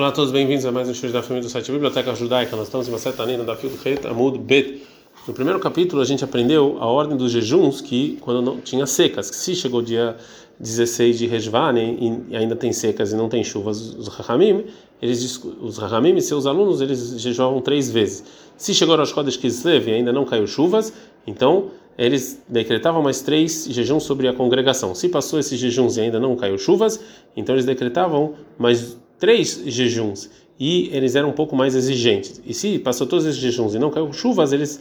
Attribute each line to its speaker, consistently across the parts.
Speaker 1: Olá a todos, bem-vindos a mais um show da família do site Biblioteca Judaica. Nós estamos em uma certa linha da do Amud Bet. No primeiro capítulo a gente aprendeu a ordem dos jejuns que quando não tinha secas, que se chegou o dia 16 de Rejvan e ainda tem secas e não tem chuvas, os Rahamim, eles os Rahamim e seus alunos, eles jejuavam três vezes. Se chegou aos Kodesh Kislev e ainda não caiu chuvas, então eles decretavam mais três jejuns sobre a congregação. Se passou esses jejuns e ainda não caiu chuvas, então eles decretavam mais três jejuns e eles eram um pouco mais exigentes. E se passou todos esses jejuns e não caiu chuvas, eles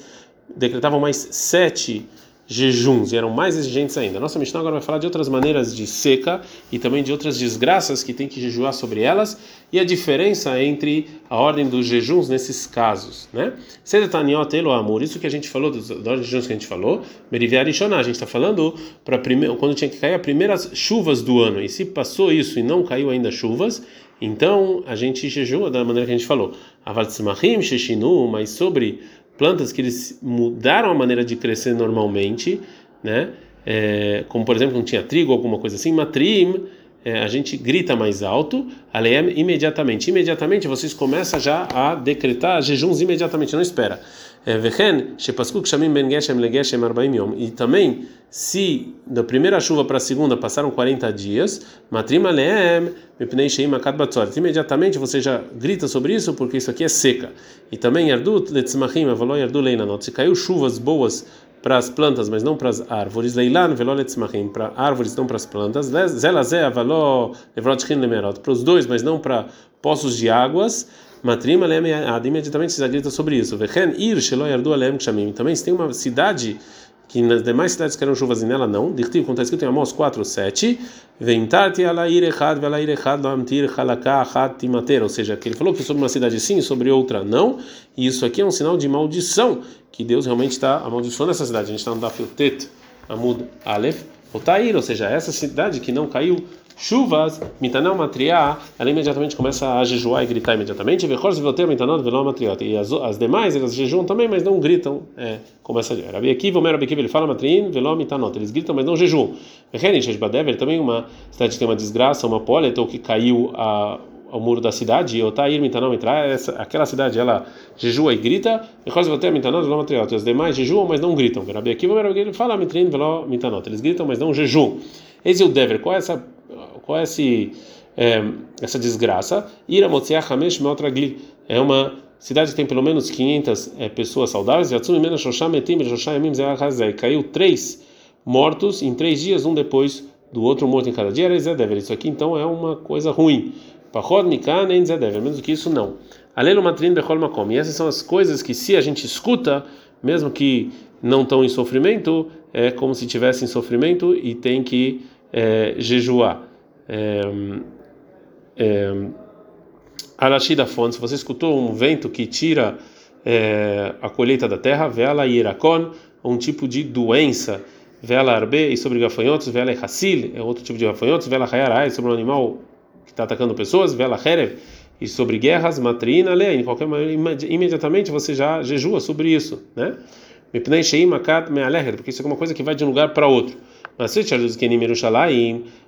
Speaker 1: decretavam mais sete jejuns e eram mais exigentes ainda. Nossa Mishnah agora vai falar de outras maneiras de seca e também de outras desgraças que tem que jejuar sobre elas e a diferença entre a ordem dos jejuns nesses casos, né? Sedetaniot elo amor, isso que a gente falou dos ordem de jejuns que a gente falou, Meriviar e Shoná, a gente está falando para primeiro quando tinha que cair as primeiras chuvas do ano e se passou isso e não caiu ainda chuvas, então a gente jejua da maneira que a gente falou. Avatzmachim sheshinu, mas sobre plantas que eles mudaram a maneira de crescer normalmente, né? É, como por exemplo, não tinha trigo, alguma coisa assim, matrim, é, a gente grita mais alto, aleem imediatamente. Imediatamente vocês começam já a decretar jejuns imediatamente, não espera. É, e também, se da primeira chuva para a segunda passaram 40 dias, imediatamente você já grita sobre isso, porque isso aqui é seca. E também, se caiu chuvas boas para as plantas, mas não para as árvores. Para árvores, não para as plantas. Zelazé para os dois, mas não para poços de águas. Matrima leme imediatamente se grita sobre isso. Vechen ir shelo yardu alem kshamim. Também se tem uma cidade que nas demais cidades que eram chuvas e nela não. Dictiv, como está escrito em Amós 4, 7. Ventarti alair echad velair echad lamtir halakah achat timater. Ou seja, que ele falou que sobre uma cidade sim, sobre outra não. E isso aqui é um sinal de maldição, que Deus realmente está amaldiçoando essa cidade. A gente está no Dafiltet Amud Aleph. Otair, ou seja, essa cidade que não caiu chuvas, mitanel matriá, ela imediatamente começa a jejuar e gritar imediatamente, e as, as demais elas jejuam também, mas não gritam, é, começa a Rabi Akiva, ele fala mitanot, eles gritam, mas não jejuam. também uma cidade que tem uma desgraça, uma poleta, ou que caiu a ao muro da cidade, e Otair Mitanão entrar, essa, aquela cidade ela jejua e grita, e os demais jejuam, mas não gritam. Rabi Akiva, ele fala mitrin, veló mitanot, eles gritam, mas não jejuam. Esse é o dever, qual é essa qual é esse, é, essa desgraça? Ira Hamesh. É uma cidade que tem pelo menos 500 é, pessoas saudáveis. Caiu três mortos em três dias, um depois do outro morto em cada dia. Era Isso aqui então é uma coisa ruim. Mikan nem Menos que isso, não. Alelo essas são as coisas que, se a gente escuta, mesmo que não estão em sofrimento, é como se tivesse em sofrimento e tem que é, jejuar. É, é, Arashi da fonte, se você escutou um vento que tira é, a colheita da terra, vela irakon, um tipo de doença, vela arbe, e sobre gafanhotos, vela hassil, é outro tipo de gafanhotos, vela hayarai, sobre um animal que está atacando pessoas, vela herev, e sobre guerras, matrina, lei, em qualquer maneira, imediatamente você já jejua sobre isso, né? Porque isso é uma coisa que vai de um lugar para outro. Mas se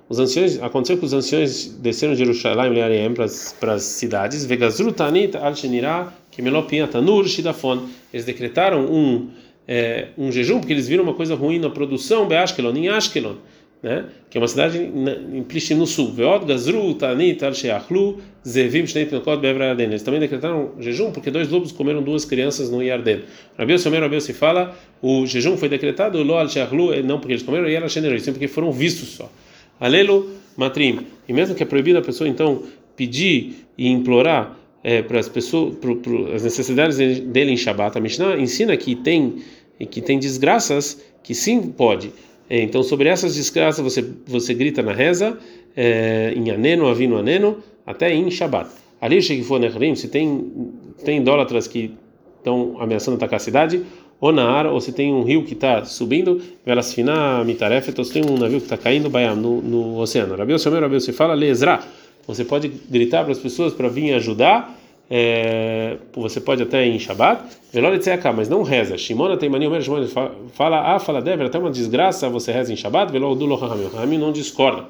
Speaker 1: os anciões, aconteceu que os anciões desceram de Jerusalém para as cidades, Vegazrutanit al-Shenirah, Kemelopia, Tanur, Shidafon. Eles decretaram um, é, um jejum porque eles viram uma coisa ruim na produção, Beashkelon, em Ashkelon, né? que é uma cidade em Plishtim no sul. Veod, Gazru, Tanit, al-Sheachlu, Zevim, Shneit, Nokot, Bevra. Eles também decretaram jejum porque dois lobos comeram duas crianças no Yarden. Rabiel Somer, Rabiel se fala, o jejum foi decretado, Lo al-Sheachlu, não porque eles comeram, e era generoso, porque foram vistos só. Alelo matrim. E mesmo que é proibido a pessoa então pedir e implorar é, para as pessoas, para as necessidades dele em Shabat, a Mishnah ensina que tem que tem desgraças que sim pode. É, então sobre essas desgraças você você grita na reza é, em aneno, avino aneno, até em Shabat. Ali se tem tem idólatras que estão ameaçando atacar a cidade, ou na ar, ou se tem um rio que está subindo, velas fina mitarefet, ou se tem um navio que está caindo bayam, no, no oceano. Rabi Osiomer, Rabi se fala lezra. Você pode gritar para as pessoas para vir ajudar. É, você pode até em Shabbat, mas não reza. Shimona tem mania, Shimona fala, ah, fala deve, até uma desgraça você reza em Shabbat, velo do. Rahamim não discorda.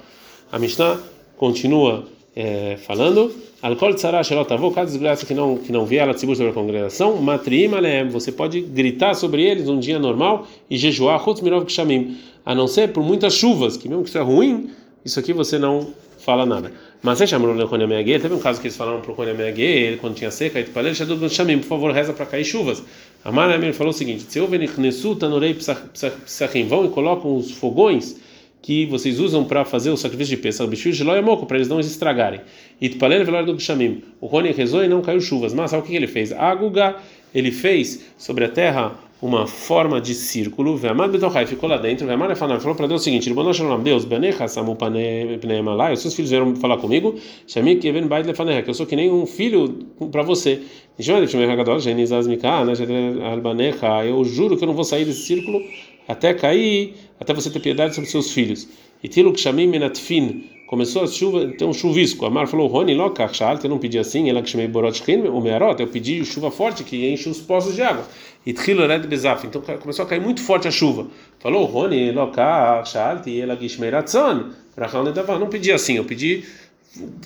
Speaker 1: A Mishnah continua é, falando, alcool tzara shelotavô, cada desgraça que não que não vê ela sobre a congregação, matriim aleem, você pode gritar sobre eles um dia normal e jejuar, chutz mirov kshamim, a não ser por muitas chuvas, que mesmo que isso é ruim, isso aqui você não fala nada. Mas você chamou o Rony Ameague, teve um caso que eles falaram para o Rony Ameague, quando tinha seca, e falou, chamim, por favor, reza para cair chuvas. A Mara falou o seguinte: se houve Nichnesu, Tanorei, Psachim, vão e colocam os fogões que vocês usam para fazer o sacrifício de Pesach, bicho de moco, para eles não estragarem. E Tpalel velar do Shamim. O Rony rezou e não caiu chuvas. Mas sabe o que ele fez? Aguga, ele fez sobre a terra uma forma de círculo, Ve'amad betochai, ficou lá dentro, Ve'amad falou para Deus o seguinte, Ribono Shalom, Deus, Benecha samu pneim alai, os seus filhos vieram falar comigo, Shami keven bait lefanecha, que eu sou que nem um filho para você. Eu juro que eu não vou sair desse círculo até cair, até você ter piedade sobre seus filhos. E Tilo Kshamim Menatfin, começou a chuva, tem um chuvisco. A Mar falou, Lokach, eu não pedi assim, ela que chamei Borotchkin, o Mearot, eu pedi chuva forte que enche os poços de água. E Tchilo Red Bezaf, então começou a cair muito forte a chuva. Falou, Lokach, e ela que chamei Ratzon, não pedi assim, eu pedi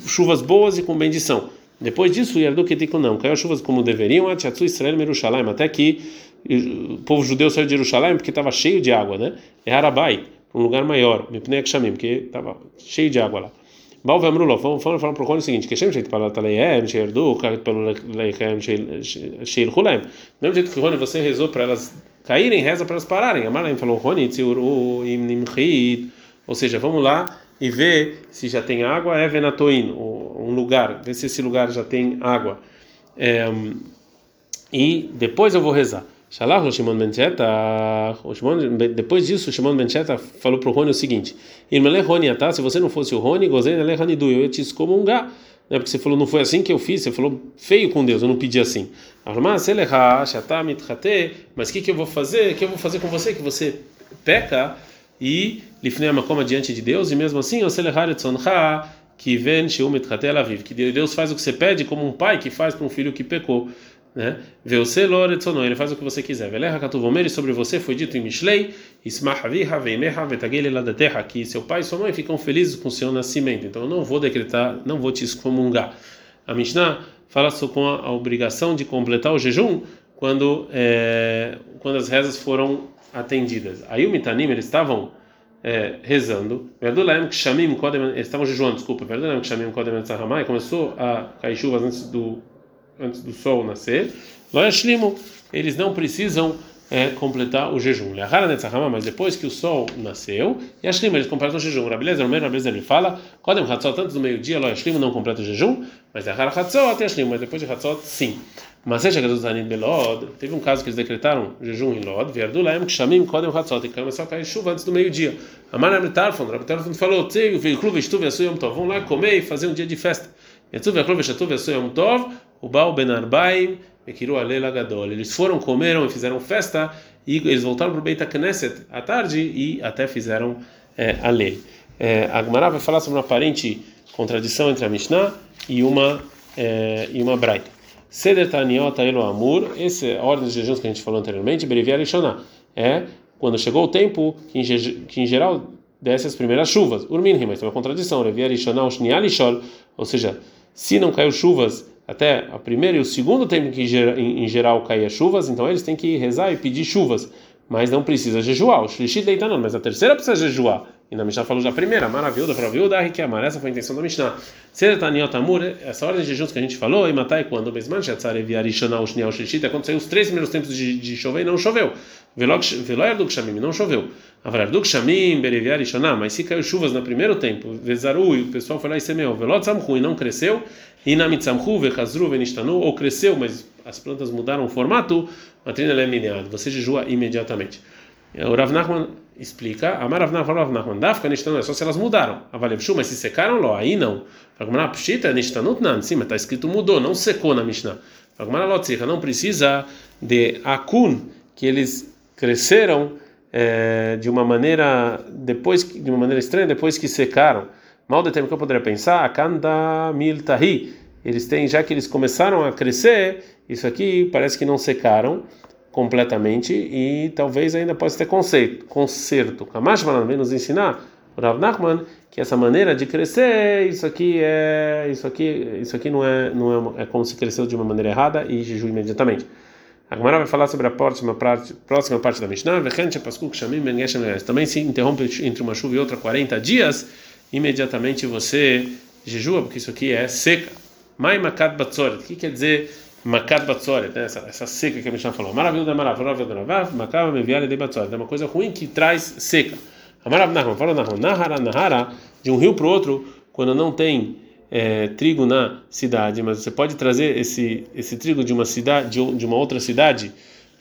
Speaker 1: chuvas boas e com bendição. Depois disso, Yardu não, caiu chuvas como deveriam, Atchatsu Israel Merushalayim, até que o povo judeu saiu de Jerusalém porque estava cheio de água, né? É Arabai, um lugar maior, Mipnei Kshamim, porque estava cheio de água lá. Baal Vamrulo, vamos falar para o Rony o seguinte: que Shem Sheit para Taleihem, Sheirdu, pelo Leichem, Sheir Hulaim. Mesmo jeito que Rony, você rezou para elas caírem, reza para elas pararem. Amalaim falou: Rony, Tsiuru, Imnimchid. Ou seja, vamos lá e ver se já tem água, é Venatoin, um lugar, ver se esse lugar já tem água. É, e depois eu vou rezar. Shalach Shimon Ben depois disso, Shimon Ben falou para o Rony o seguinte: Irmele Rony Atá, se você não fosse o Rony, Gozen Ele Hanidu, eu ia te excomungar. Né? Porque você falou, não foi assim que eu fiz, você falou feio com Deus, eu não pedi assim. Mas o que, que eu vou fazer? O que eu vou fazer com você? Que você peca e lifnei uma coma diante de Deus, e mesmo assim, que vem que Deus faz o que você pede como um pai que faz para um filho que pecou né? Ele faz o que você quiser. Veleha katuvomeri sobre você foi dito em Mishlei, ismahaviha veimeha vetagele lá da terra que seu pai e sua mãe ficam felizes com o seu nascimento. Então eu não vou decretar, não vou te excomungar. A Mishnah fala com a obrigação de completar o jejum quando é, quando as rezas foram atendidas. Aí o Mitanim eles estavam é, rezando, eles estavam jejuando, desculpa, começou a cair chuvas antes do antes do sol nascer, eles não precisam é, completar o jejum. Mas depois que o sol nasceu, e eles completam o jejum. Rabelezer, o Rabelezer, ele fala, Kodem Hatzot, tanto no meio-dia, Loyashlim não completa o jejum, mas Ahar Hatzot, Yashlim, mas depois de Hatzot, sim. Mas seja que Zanid Belod, teve um caso que eles decretaram jejum em Lod, Verdu Laem Kshamim Kodem Hatzot, e começou a cair chuva antes do meio-dia. Amar Abritarfon, Rabitarfon falou, Tei, Veiklu, Vestuv, Yasuyom Tov, vão lá comer e fazer um dia de festa. Yatsu, Veiklu, Vestuv, Yasuyom Tov, o Baal Ben Arbaim, Eles foram, comeram e fizeram festa, e eles voltaram para o Beit Knesset à tarde e até fizeram é, a lei. É, a Gemara vai falar sobre uma aparente contradição entre a Mishnah e uma, é, e uma Braita. Seder Taniota Elo Amur, essa ordem de jejuns que a gente falou anteriormente, Berivia Lishoná, é quando chegou o tempo que em, que em geral desce as primeiras chuvas. Urmin, mas tem uma contradição, Berivia Lishoná, ou seja, se não caiu chuvas até o primeiro e o segundo tempo que em geral caía chuvas, então eles têm que rezar e pedir chuvas, mas não precisa jejuar. O Shlishit deita não, mas a terceira precisa jejuar. E na Mishnah falou já a primeira, maravilhosa, para viúda, Rikiamar. Essa foi a intenção da Mishnah. Seretaniot essa ordem de jejuns que a gente falou, e matai quando Besman, Shatzare, Viarishana, Ushnial, Shlishit, aconteceu os três primeiros tempos de, de chover e não choveu. Veloyarduk Shamim, não choveu. Avararduk Shamim, Bereviarishana, mas se caiu chuvas no primeiro tempo, Vezaru, e o pessoal foi lá e semeou. Velot Samhu, e não cresceu. Inamitsamhu, Vechazru, Venistanu, ou cresceu, mas as plantas mudaram o formato, Matrina Leminiad, você jejua imediatamente. O Rav Nachman explica, Amar Rav Nachman, Rav Nachman, Dafka Nishtanu, é só se elas mudaram. Avalevshu, mas se secaram, lo, aí não. Agmará Pshita, Nishtanut, não, sim, mas está escrito mudou, não secou na Mishnah. Agmará Lotzika, não precisa de Akun, que eles cresceram é, de uma maneira, depois, de uma maneira estranha, depois que secaram. Mal de tempo que eu poderia pensar, Akanda Miltahi, eles têm, já que eles começaram a crescer, isso aqui parece que não secaram completamente e talvez ainda possa ter conceito, conserto. Kamash vem nos ensinar, o Rav Nachman, que essa maneira de crescer, isso aqui é, isso aqui, isso aqui não é, não é, é como se cresceu de uma maneira errada e jejum imediatamente. A Gemara vai falar sobre a próxima parte, próxima parte da Mishnah. Também se interrompe entre uma chuva e outra 40 dias, imediatamente você jejua, porque isso aqui é seca. Mai makat batzoret. O que quer dizer makat batzoret? Né? Essa, essa seca que a Mishnah falou. Maravilha da maravilha da maravilha, makava meviale de batzoret. É uma coisa ruim que traz seca. Amarav Nahman, fala Nahman, Nahara, Nahara, de um rio para o outro, quando não tem é, trigo na cidade, mas você pode trazer esse, esse trigo de uma cidade, de, uma outra cidade,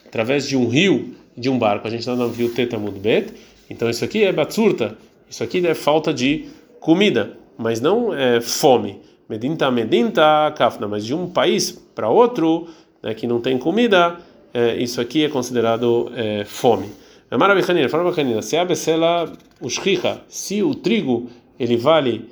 Speaker 1: através de um rio, de um barco. A gente está no rio Tetamud Bet, então isso aqui é batsurta, isso aqui é falta de comida, mas não é fome. Medinta, medinta, kafna, mas de um país para outro, né, que não tem comida, é, isso aqui é considerado é, fome. Maravilha, fala Bacanina, se a becela ushricha, se o trigo ele vale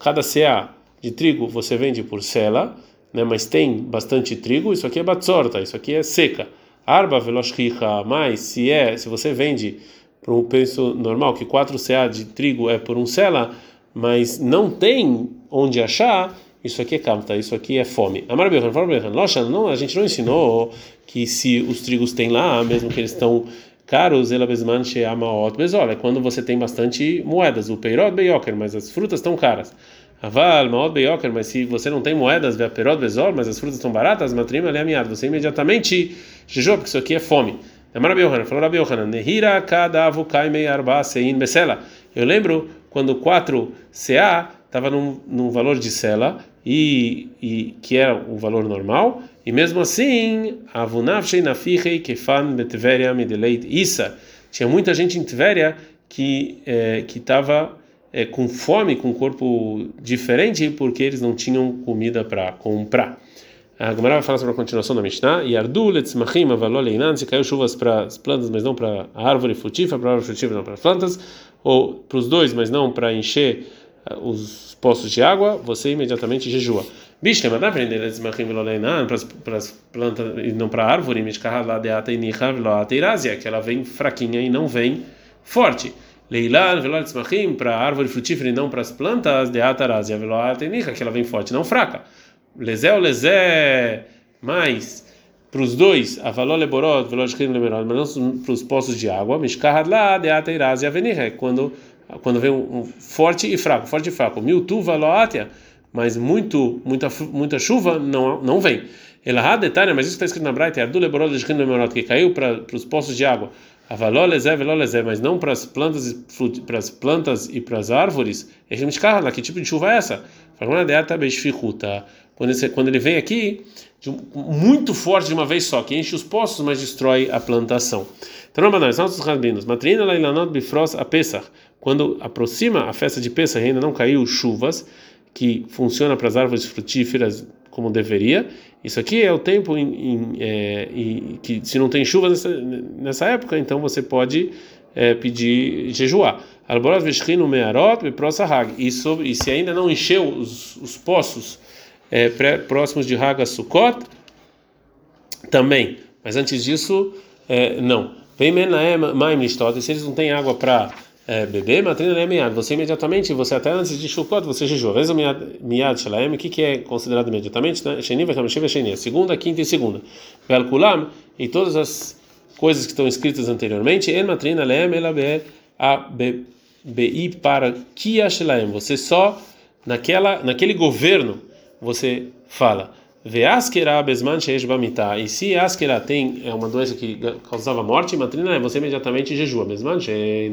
Speaker 1: cada CA de trigo você vende por sela, né, mas tem bastante trigo, isso aqui é batzorta, isso aqui é seca. Arba veloshricha, mais se é, se você vende por um preço normal, que 4 CA de trigo é por um sela, mas não tem onde achar, isso aqui é kamta, isso aqui é fome. Amar não, a gente não ensinou que se os trigos têm lá, mesmo que eles estão caros, ela besman sheamaot bezol, é quando você tem bastante moedas, o peirot beyoker, mas as frutas estão caras. Aval, maot beyoker, mas se você não tem moedas, vê perot bezol, mas as frutas estão baratas, matrima leamiad, você imediatamente jejua, porque isso aqui é fome. Amar Rabi Yohanan, falou Rabi Yohanan, Nehira kadavu kaimei arba sein besela. Eu lembro quando 4 CA estava num, num valor de sela, e, e que era o valor normal, e mesmo assim, avunavshei nafichei kefan betveria medeleit isa. Tinha muita gente em Tveria que é, que estava é, com fome, com um corpo diferente, porque eles não tinham comida para comprar. A Gemara vai falar sobre a continuação da Mishnah. E Ardu letzmachim avaloleinan, se caiu chuvas para as plantas, mas não para a árvore frutífera, para a árvore frutífera, não para as plantas, ou para os dois, mas não para encher os poços de água, você imediatamente jejua. Bicho, dá para aprender para as plantas e não para a árvore, que ela vem fraquinha e não vem forte. Leilan, velotzmachim, para a árvore frutífera e não para as plantas, de atarazia, veloatenicha, que ela vem forte, não fraca. Lezé ou lezé, mais para os dois, a valor leborot, velotzmachim lemerot, mas não para os poços de água, mishkahad lá, de atarazia, venicha, quando quando vem um, um, forte e fraco, forte e fraco. Miltuva loatia, mas muito, muita, muita chuva não, não vem. Elahá detalhe, mas isso está escrito na Braita, Ardu leborol de que caiu para os poços de água. Avalolezé, velolezé, mas não para as plantas, para as plantas e para as árvores. Que tipo de chuva é essa? Quando, esse, quando ele vem aqui, muito forte de uma vez só, que enche os poços, mas destrói a plantação. Então, nossos rabinos, matrina lailanot bifros a Pesach, quando aproxima a festa de Pesach, ainda não caiu chuvas, que funciona para as árvores frutíferas como deveria. Isso aqui é o tempo em, em, é, em, que se não tem chuva nessa, nessa época, então você pode é, pedir jejuar. E, sobre, e se ainda não encheu os, os poços é, pré, próximos de Haga Sukkot, também. Mas antes disso, é, não. Vem Maim se eles não têm água para é, beber, matrina. Você imediatamente, você até antes de Sukkot, você jejua. Vez miad shalaem, o que é considerado imediatamente? Sheni vechamshiv sheni, segunda, quinta e segunda. Velkulam, e todas as coisas que estão escritas anteriormente, en matrina leem ela be a bei para kia shalaem. Você só naquela naquele governo você fala Veaskera besman sheish bamita. E se askera tem é uma doença que causava morte, matrina você imediatamente jejua. Besman sheish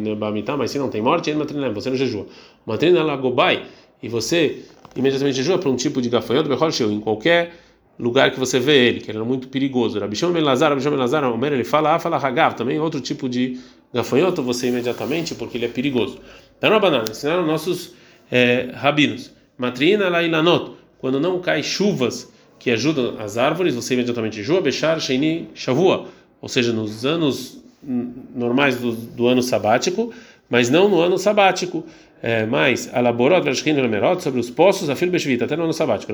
Speaker 1: mas se não tem morte, matrina você não jejua. Matrina lagobai e você imediatamente jejua para um tipo de gafanhoto, em qualquer lugar que você vê ele, que era muito perigoso. Rabishon ben Lazar, Rabishon ben Lazar, ele fala, ah, fala hagav, também outro tipo de gafanhoto, você imediatamente, porque ele é perigoso. Então, na banana, ensinaram nossos é, rabinos. Matrina lailanot, quando não cai chuvas que ajudam as árvores, você imediatamente jua, bechar, sheini, shavua, ou seja, nos anos normais do, do ano sabático, mas não no ano sabático. É, mas merot sobre os poços, a beshvita, até no ano sabático.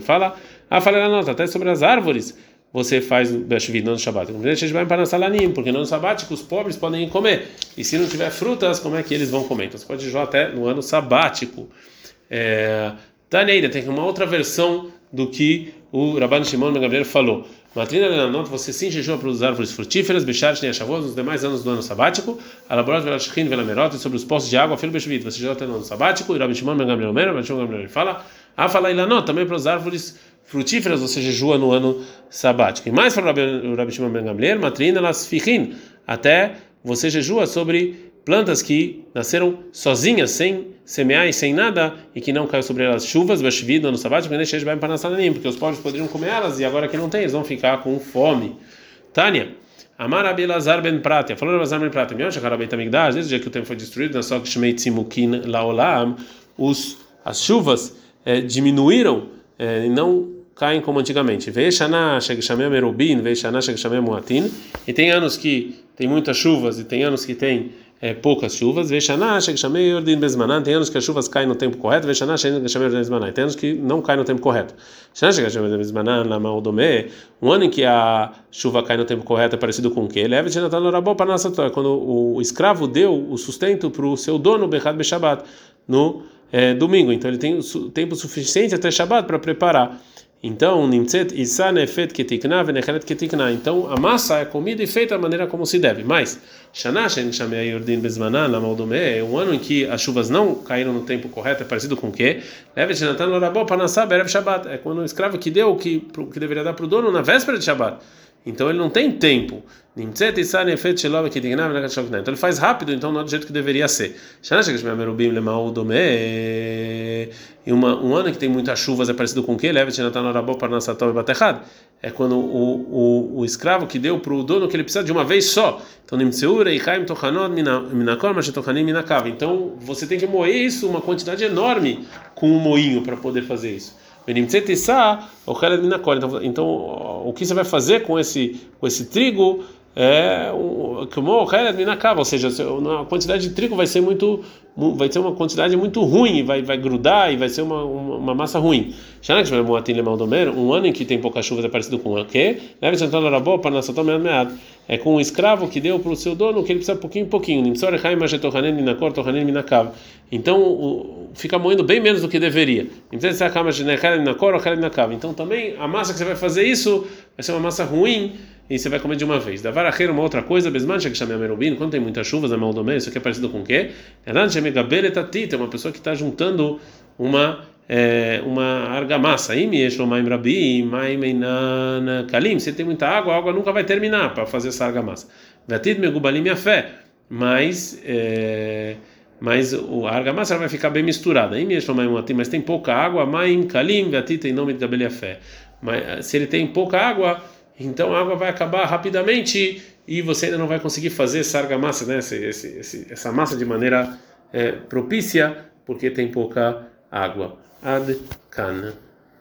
Speaker 1: Fala, a fala nota até sobre as árvores. você faz Beshvid no Shabbat. Porque no sabático os pobres podem comer. E se não tiver frutas, como é que eles vão comer? Então você pode jejuar até no ano sabático. É, Taneira, tem uma outra versão do que o Rabban Shimon Ben Gabriel falou. Matrina Lenanot, você sim jejua para as árvores frutíferas, Bechar, Shnei nos demais anos do ano sabático, Alaborot, Velashkin, Velamerot, sobre os poços de água, Filho Beshvit, você jejua até no ano sabático, e Rabban Shimon Ben Gabriel Rabban Shimon Ben Gabriel fala, Afala Ilanot, também para as árvores frutíferas você jejua no ano sabático. E mais para o Rabi Shimon Ben Gamliel, matrina las fichin, até você jejua sobre plantas que nasceram sozinhas, sem semear e sem nada, e que não caiu sobre elas chuvas, bashvid, no sabático, porque os pobres poderiam comer elas, e agora que não tem, eles vão ficar com fome. Tânia. Amar Abelazar ben Pratia, falou Abelazar ben Pratia, Mion Shachar Beit Amigdash, desde o dia que o templo foi destruído, na que Shmei Tzimukin Laolam, as chuvas eh, diminuíram eh, e não caem como antigamente. Veishana Shegshamem Merubin, Veishana Shegshamem Muatin. E tem anos que tem muitas chuvas e tem anos que tem é, poucas chuvas. Tem anos que as chuvas caem no tempo correto. Tem anos que não caem no tempo correto. Um ano em que a chuva cai no tempo correto é parecido com o nossa Quando o escravo deu o sustento para o seu dono, no é, domingo. Então ele tem tempo suficiente até Shabbat para preparar. Então, nimtzet isa nefet ketikna venechelet ketikna. Então, a massa é comida e feita da maneira como se deve. Mas, shanashen shamei yordin bezmanan lamaldome, um ano em que as chuvas não caíram no tempo correto, é parecido com o quê? Leve shenatan lorabó panasá berev shabbat. É quando o escravo que deu o que, que deveria dar para o dono na véspera de shabbat. Então ele não tem tempo. Então ele faz rápido, então não é do jeito que deveria ser. E uma, um ano que tem muitas chuvas é parecido com o quê? É quando o, o, o escravo que deu para o dono que ele precisa de uma vez só. Então, então você tem que moer isso, uma quantidade enorme com um moinho para poder fazer isso. Então, o que você vai fazer com esse, com esse trigo é como ou seja, a quantidade de trigo vai ser muito vai ser uma quantidade muito ruim, vai vai grudar e vai ser uma, uma, uma massa ruim. Um ano em que tem pouca chuva é parecido com o quê? É com um escravo que deu para o seu dono que ele precisa pouquinho pouquinho. Então fica moendo bem menos do que deveria. Então também a massa que você vai fazer isso vai ser uma massa ruim e você vai comer de uma vez. Da varacheira, uma outra coisa, Besman, que chama Merubim, quando tem muitas chuvas, é maldomé, isso aqui é parecido com o quê? É uma pessoa que está juntando uma é, uma argamassa. Kalim. Se tem muita água, a água nunca vai terminar para fazer essa argamassa. Vatid megubalim minha fé. Mas é, mas a argamassa vai ficar bem misturada. Mas tem pouca água, maim kalim vatid tem nome de fé. Mas se ele tem pouca água então a água vai acabar rapidamente e você ainda não vai conseguir fazer essa argamassa, né? Esse, esse, essa massa de maneira é, propícia, porque tem pouca água. Ad -kan.